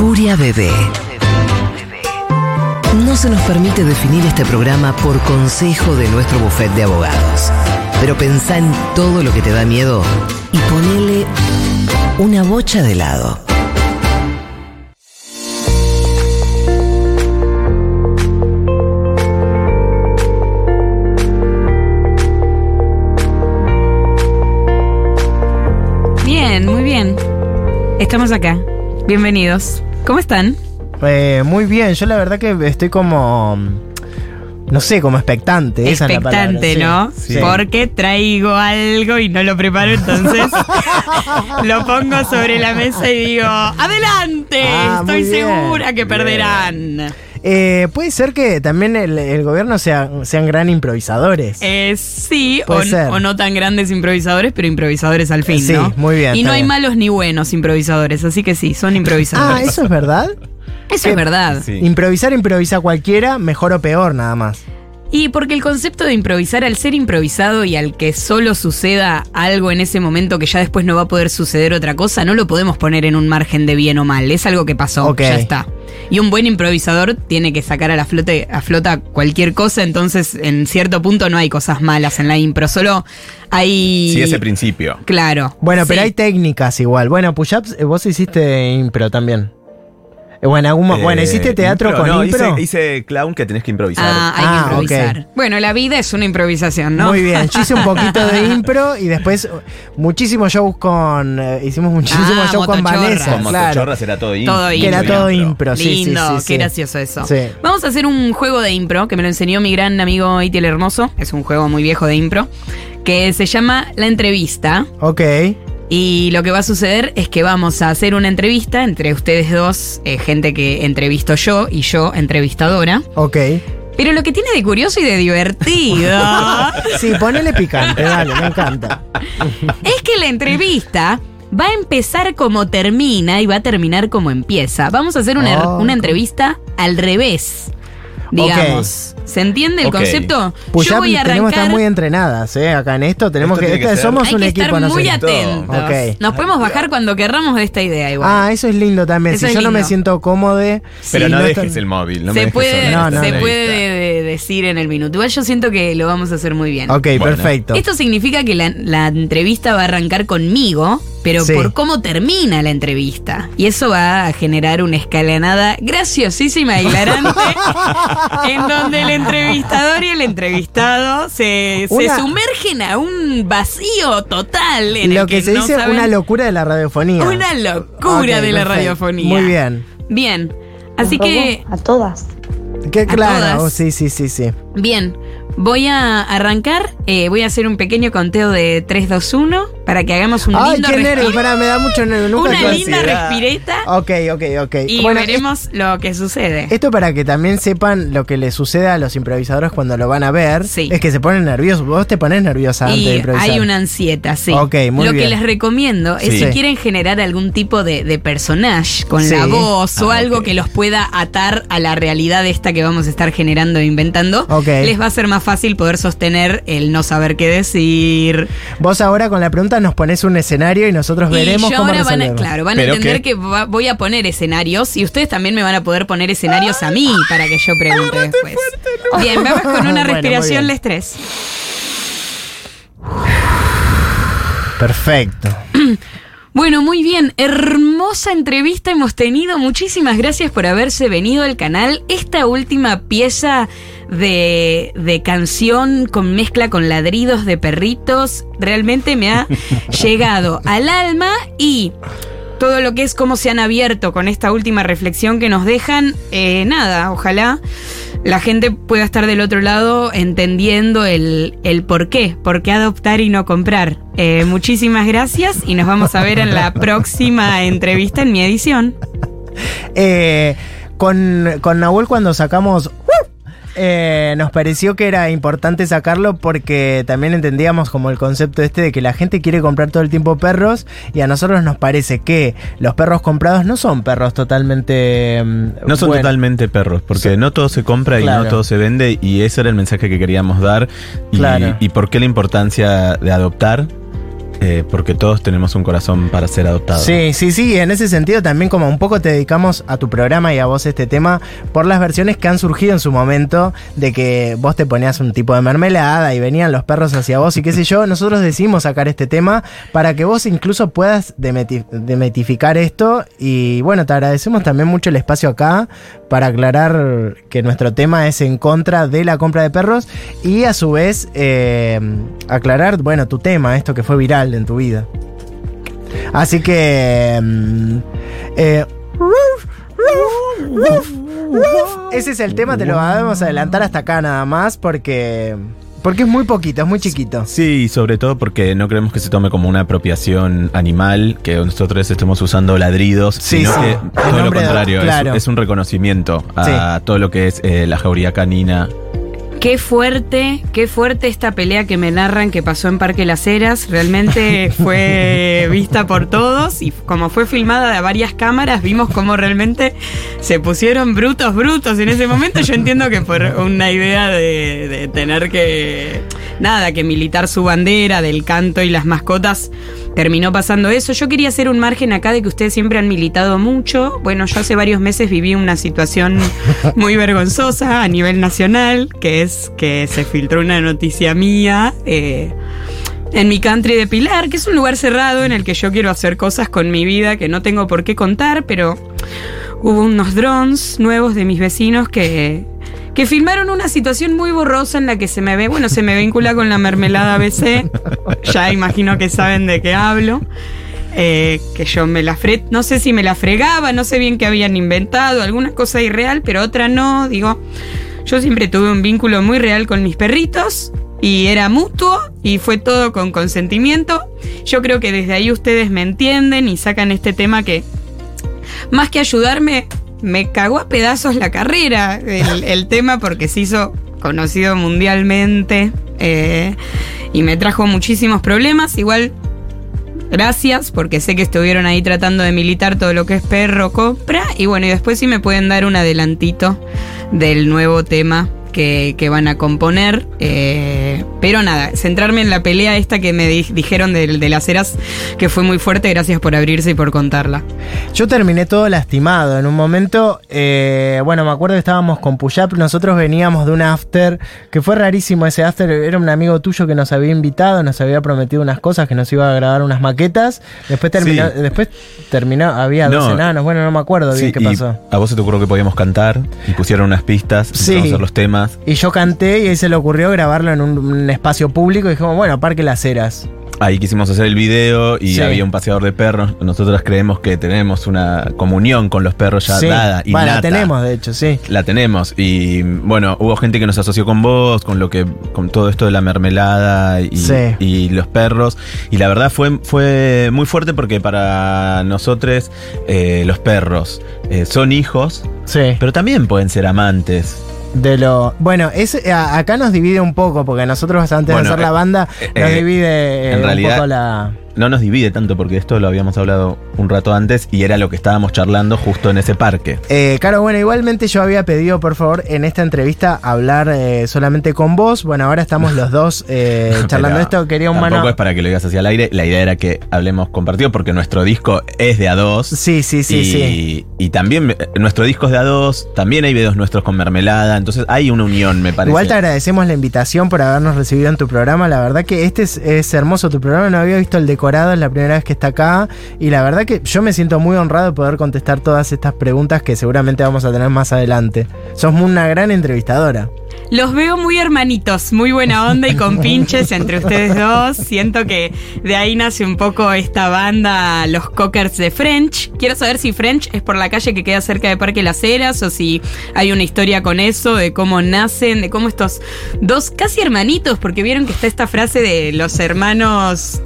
Furia Bebé. No se nos permite definir este programa por consejo de nuestro bufete de abogados. Pero pensá en todo lo que te da miedo y ponele una bocha de lado. Bien, muy bien. Estamos acá. Bienvenidos. ¿Cómo están? Eh, muy bien, yo la verdad que estoy como. No sé, como expectante. Esa es la Expectante, sí. ¿no? Sí. Porque traigo algo y no lo preparo, entonces lo pongo sobre la mesa y digo, ¡adelante! Ah, Estoy segura que perderán. Eh, puede ser que también el, el gobierno sea, sean gran improvisadores. Eh, sí, o, no tan grandes improvisadores, pero improvisadores al fin, Sí, ¿no? muy bien, Y no hay bien. malos ni buenos improvisadores, así que sí, son ah, improvisadores. ¿eso es verdad? Eso es verdad. Sí. Improvisar improvisa cualquiera, mejor o peor nada más. Y porque el concepto de improvisar, al ser improvisado y al que solo suceda algo en ese momento que ya después no va a poder suceder otra cosa, no lo podemos poner en un margen de bien o mal. Es algo que pasó, ya está. Y un buen improvisador tiene que sacar a la flote, a flota cualquier cosa, entonces en cierto punto no hay cosas malas en la impro, solo hay. Sí, ese principio. Claro. Bueno, pero hay técnicas igual. Bueno, Push-Ups, eh, vos hiciste impro también. Eh, Bueno, algún mo- Eh, bueno, ¿hiciste teatro impro? con no, impro? Hice, hice clown que tenés que improvisar. Ah, hay Ah, que improvisar. ok. Bueno, la vida es una improvisación, ¿no? Muy bien, yo hice un poquito de impro y después uh, muchísimos shows con. eh, hicimos muchísimos Ah, shows con. Vanessa. Con claro. era todo impro. Todo Que era impro. todo impro, sí, sí, Lindo, sí, qué sí. gracioso eso. Sí. Vamos a hacer un juego de impro que me lo enseñó mi gran amigo Itiel Hermoso. Es un juego muy viejo de impro. Que se llama La Entrevista. Ok. Y lo que va a suceder es que vamos a hacer una entrevista entre ustedes dos, eh, gente que entrevisto yo y yo entrevistadora. Ok. Pero lo que tiene de curioso y de divertido Sí, ponele picante, dale, me encanta. es que la entrevista va a empezar como termina y va a terminar como empieza. Vamos a hacer una, Oh, una entrevista al revés, digamos. ¿Se entiende el concepto? Push Yo Up voy a tenemos que estar arrancar. muy entrenadas, ¿eh? Acá en esto tenemos Esto que. que esta- ser- somos Hay un que equipo, estar no muy atentos. Nos podemos bajar cuando querramos de esta idea igual. Ah, eso es lindo también. Eso si yo no me siento cómodo. Pero si no, está- dejes el móvil. No me se dejes puede, No, no, se no. puede decir en el minuto. Igual yo siento que lo vamos a hacer muy bien. Ok, Bueno. perfecto. Esto significa que la, la entrevista va a arrancar conmigo, pero Sí. por cómo termina la entrevista. Y eso va a generar una escalanada graciosísima y hilarante, en donde el entrevistador y el entrevistado se, se sumergen a un vacío total. En Lo el que, se no dice saben- una locura de la radiofonía. Una locura de la radiofonía. Muy bien. Bien. Así que, A todas. Qué claro. todas. oh, sí, sí, sí, sí. bien. Voy a arrancar, eh, voy a hacer un pequeño conteo de 3, 2, 1 para que hagamos un Ay, lindo qué. Pará, me da mucho nervio. Nunca Una linda ansiedad. respireta Ok, ok, ok. y Bueno, veremos lo que sucede. Esto para que también sepan lo que les sucede a los improvisadores cuando lo van a ver. Sí. Es que se ponen nerviosos. Vos te pones nerviosa antes de improvisar. hay una ansieta, sí. Ok, muy Lo bien. que les recomiendo es Sí. si quieren generar algún tipo de, de personaje con Sí. la voz o Ah, algo que los pueda atar a la realidad esta que vamos a estar generando e inventando, Ok. les va a ser más fácil poder sostener el no saber qué decir. Vos ahora con la pregunta nos pones un escenario y nosotros veremos y yo cómo ahora van a, claro, van a ¿Pero entender qué? que va- voy a poner escenarios y ustedes también me van a poder poner escenarios a mí para que yo pregunte después. Bien, vamos con una Bueno, respiración de estrés. Perfecto. Bueno, muy bien, hermosa entrevista hemos tenido. Muchísimas gracias por haberse venido al canal. Esta última pieza de, de canción con mezcla con ladridos de perritos realmente me ha llegado al alma y todo lo que es cómo se han abierto con esta última reflexión que nos dejan, eh, nada, ojalá la gente pueda estar del otro lado entendiendo el, el por qué, por qué adoptar y no comprar. Eh, muchísimas gracias y nos vamos a ver en la próxima entrevista en mi edición. Eh, con, con Nahuel cuando sacamos... eh, nos pareció que era importante sacarlo porque también entendíamos como el concepto este de que la gente quiere comprar todo el tiempo perros y a nosotros nos parece que los perros comprados no son perros totalmente... mm, No son totalmente perros, porque no todo se compra y no todo se vende, y ese era el mensaje que queríamos dar. Y, Claro. y por qué la importancia de adoptar. Eh, porque todos tenemos un corazón para ser adoptados. Sí, sí, sí, en ese sentido también como un poco te dedicamos a tu programa y a vos este tema por las versiones que han surgido en su momento de que vos te ponías un tipo de mermelada y venían los perros hacia vos y qué sé yo, nosotros decidimos sacar este tema para que vos incluso puedas demeti- demetificar esto y bueno, te agradecemos también mucho el espacio acá para aclarar que nuestro tema es en contra de la compra de perros y a su vez eh, aclarar, bueno, tu tema, esto que fue viral en tu vida. Así que... mm, eh, ese es el tema, te lo vamos a adelantar hasta acá nada más porque... Porque es muy poquito, es muy chiquito. Sí, sobre todo porque no queremos que se tome como una apropiación animal, que nosotros estemos usando ladridos, Sí, sino sí. que todo lo de- contrario, es, un reconocimiento a todo lo que es eh, la jauría canina. Qué fuerte, qué fuerte esta pelea que me narran que pasó en Parque Las Heras. Realmente fue vista por todos y como fue filmada de varias cámaras, vimos cómo realmente se pusieron brutos, brutos en ese momento. Yo entiendo que por una idea de, de tener que, nada, que militar su bandera del canto y las mascotas, terminó pasando eso. Yo quería hacer un margen acá de que ustedes siempre han militado mucho. Bueno, yo hace varios meses viví una situación muy vergonzosa a nivel nacional, que es que se filtró una noticia mía. eh, en mi country de Pilar, que es un lugar cerrado en el que yo quiero hacer cosas con mi vida que no tengo por qué contar, pero hubo unos drones nuevos de mis vecinos que, que filmaron una situación muy borrosa en la que se me ve, bueno, se me vincula con la mermelada ABC, ya imagino que saben de qué hablo. eh, que yo me la fre no sé si me la fregaba, no sé bien qué habían inventado, alguna cosa irreal, pero otra no, digo, yo siempre tuve un vínculo muy real con mis perritos y era mutuo y fue todo con consentimiento. Yo creo que desde ahí ustedes me entienden y sacan este tema que más que ayudarme, me cagó a pedazos la carrera el, el tema porque se hizo conocido mundialmente eh, y me trajo muchísimos problemas. Igual, gracias porque sé que estuvieron ahí tratando de militar todo lo que es perro compra. Y bueno, y después sí me pueden dar un adelantito del nuevo tema que, que van a componer. eh, pero nada, centrarme en la pelea esta que me di- dijeron de, de las eras, que fue muy fuerte. Gracias por abrirse y por contarla. Yo terminé todo lastimado. En un momento, eh, bueno, me acuerdo que estábamos con Puyap, nosotros veníamos de un after, que fue rarísimo ese after, era un amigo tuyo que nos había invitado, nos había prometido unas cosas, que nos iba a grabar unas maquetas. Después terminó, Sí. después terminó, había dos No. enanos, bueno, no me acuerdo bien Sí, qué pasó. A vos se te ocurrió que podíamos cantar y pusieron unas pistas, Sí. empezamos a hacer los temas. Y yo canté y ahí se le ocurrió grabarlo en un, un espacio público y dijimos, bueno, Parque Las Heras. Ahí quisimos hacer el video y Sí. había un paseador de perros. Nosotros creemos que tenemos una comunión con los perros ya Sí. dada. Bueno, la tenemos, de hecho, sí. La tenemos. Y bueno, hubo gente que nos asoció con vos, con lo que, con todo esto de la mermelada y, Sí. y los perros. Y la verdad fue, fue muy fuerte porque para nosotros eh, los perros eh, son hijos, Sí. pero también pueden ser amantes. De lo. Bueno, es, a- acá nos divide un poco, porque nosotros antes Bueno, de hacer la eh, banda, eh, nos eh, divide realidad- un poco la. No nos divide tanto porque esto lo habíamos hablado un rato antes y era lo que estábamos charlando justo en ese parque. Eh, claro, bueno, igualmente yo había pedido, por favor, en esta entrevista hablar eh, solamente con vos. Bueno, ahora estamos los dos eh, charlando Pero esto. Quería un Tampoco mano. es para que lo digas hacia el aire. La idea era que hablemos compartido porque nuestro disco es de A2. Sí, sí, sí, y, sí. y también eh, nuestro disco es de A2. También hay videos nuestros con mermelada. Entonces hay una unión, me parece. Igual te agradecemos la invitación por habernos recibido en tu programa. La verdad que este es, es hermoso tu programa. No había visto el decorado, es la primera vez que está acá. Y la verdad que yo me siento muy honrado de poder contestar todas estas preguntas que seguramente vamos a tener más adelante. Sos una gran entrevistadora. Los veo muy hermanitos, muy buena onda y con pinches entre ustedes dos. Siento que de ahí nace un poco esta banda, los Cockers de French. Quiero saber si French es por la calle que queda cerca de Parque Las Heras o si hay una historia con eso, de cómo nacen, de cómo estos dos casi hermanitos, porque vieron que está esta frase de los hermanos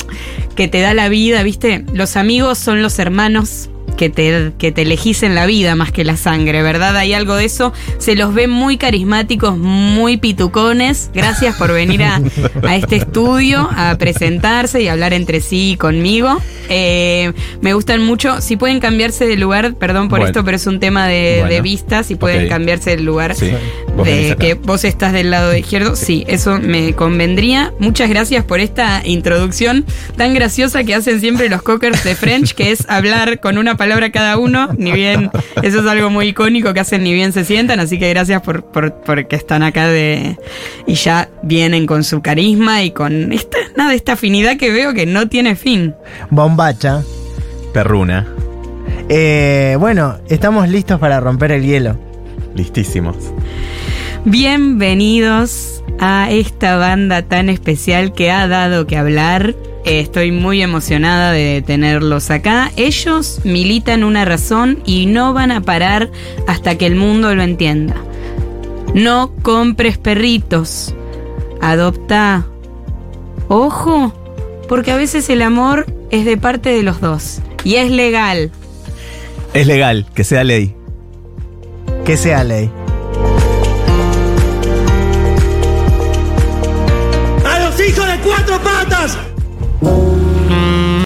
que te da la vida, ¿viste? Los amigos son los hermanos que te, que te elegís en la vida más que la sangre, ¿verdad? Hay algo de eso. Se los ve muy carismáticos, muy pitucones. Gracias por venir a, a este estudio a presentarse y hablar entre sí y conmigo. Eh, me gustan mucho. Si pueden cambiarse de lugar, perdón por Bueno. esto, pero es un tema de, Bueno. de vista. Si pueden cambiarse del lugar Sí. Vos de que vos estás del lado izquierdo. Sí, eso me convendría. Muchas gracias por esta introducción tan graciosa que hacen siempre los cockers de French, que es hablar con una palabra cada uno. Ni bien, eso es algo muy icónico que hacen ni bien se sientan. Así que gracias por, por, por que están acá de y ya vienen con su carisma y con esta, nada, esta afinidad que veo que no tiene fin. Bombacha. Perruna. Eh, bueno, estamos listos para romper el hielo. Listísimos. Bienvenidos a esta banda tan especial que ha dado que hablar. Eh, Estoy muy emocionada de tenerlos acá. Ellos militan una razón y no van a parar hasta que el mundo lo entienda. No compres perritos. Adopta. Ojo, porque a veces el amor es de parte de los dos. Y es legal. Es legal, que sea ley. Que sea ley.